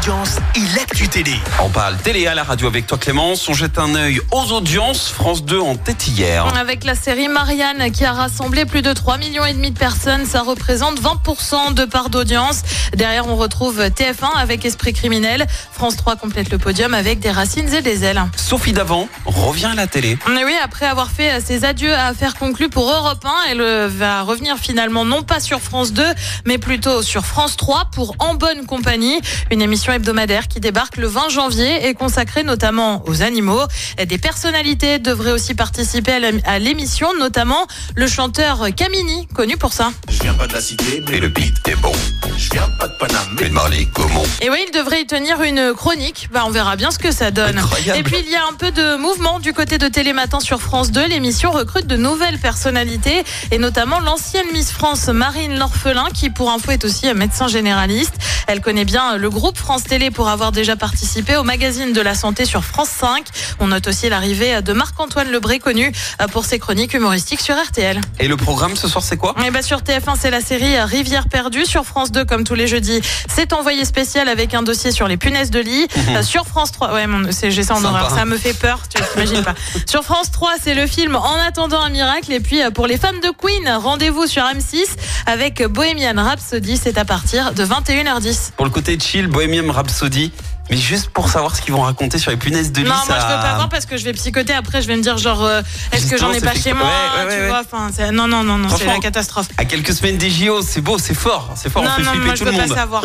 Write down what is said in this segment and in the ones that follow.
audiences et l'actu télé. On parle télé à la radio avec toi Clémence. On jette un œil aux audiences. France 2 en tête hier. Avec la série Marianne qui a rassemblé plus de 3 millions et demi de personnes, ça représente 20% de part d'audience. Derrière, on retrouve TF1 avec Esprit criminel. France 3 complète le podium avec des racines et des ailes. Sophie Davant revient à la télé. Mais oui, après avoir fait ses adieux à faire conclu pour Europe 1, elle euh, va revenir finalement non pas sur France 2, mais plutôt sur France 3 pour En bonne compagnie, une émission hebdomadaire qui débarque le 20 janvier et consacrée notamment aux animaux. Des personnalités devraient aussi participer à l'émission, notamment le chanteur Camini, connu pour ça. Je viens pas de la cité, mais Et le beat est bon. je viens pas de Paname. Mais de Marley Gaumont. Et oui, il devrait y tenir une chronique. Bah, on verra bien ce que ça donne. Incroyable. Et puis, il y a un peu de mouvement du côté de Télématin sur France 2. L'émission recrute de nouvelles personnalités et notamment l'ancienne Miss France Marine L'Orphelin qui, pour info, est aussi médecin généraliste. Elle connaît bien le groupe France Télé pour avoir déjà participé au magazine de la santé sur France 5. On note aussi l'arrivée de Marc-Antoine Lebré, connu pour ses chroniques humoristiques sur RTL. Et le programme ce soir c'est quoi? Et bah sur TF1, c'est la série Rivière perdue. Sur France 2, comme tous les jeudis, c'est envoyé spécial avec un dossier sur les punaises de lit. Euh, sur France 3, ouais, j'ai ça en horreur. Ça me fait peur, tu t'imagines pas. Sur France 3, c'est le film En attendant un miracle. Et puis, euh, pour les fans de Queen, rendez-vous sur M6 avec Bohemian Rhapsody. C'est à partir de 21h10. Pour le côté chill, Bohemian Rhapsody. Mais juste pour savoir ce qu'ils vont raconter sur les punaises de lit. Non, ça... moi je veux pas voir parce que je vais psychoter. Après, je vais me dire genre, euh, est-ce que j'en ai pas chez moi Ouais, ouais, Tu ouais, vois, enfin, non, non, non, non, c'est la catastrophe. À quelques semaines des JO, c'est beau, c'est fort. C'est fort, Non, on fait non, flipper moi je tout veux le pas monde. savoir.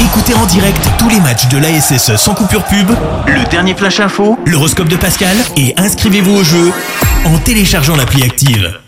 Écoutez en direct tous les matchs de l'ASSE sans coupure pub, le dernier flash info, l'horoscope de Pascal et inscrivez-vous au jeu en téléchargeant l'appli active.